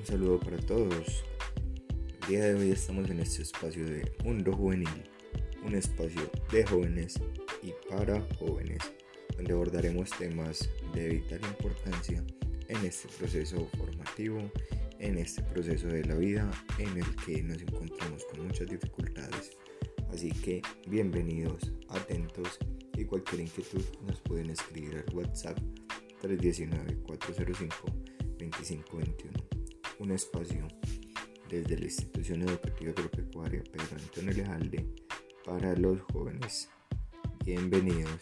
Un saludo para todos. El día de hoy estamos en este espacio de Mundo Juvenil, un espacio de jóvenes y para jóvenes, donde abordaremos temas de vital importancia en este proceso formativo, en este proceso de la vida en el que nos encontramos con muchas dificultades. Así que bienvenidos, atentos y cualquier inquietud nos pueden escribir al WhatsApp 319-405-2521. Un espacio desde la institución educativa agropecuaria Pedro Antonio Lejalde para los jóvenes. Bienvenidos.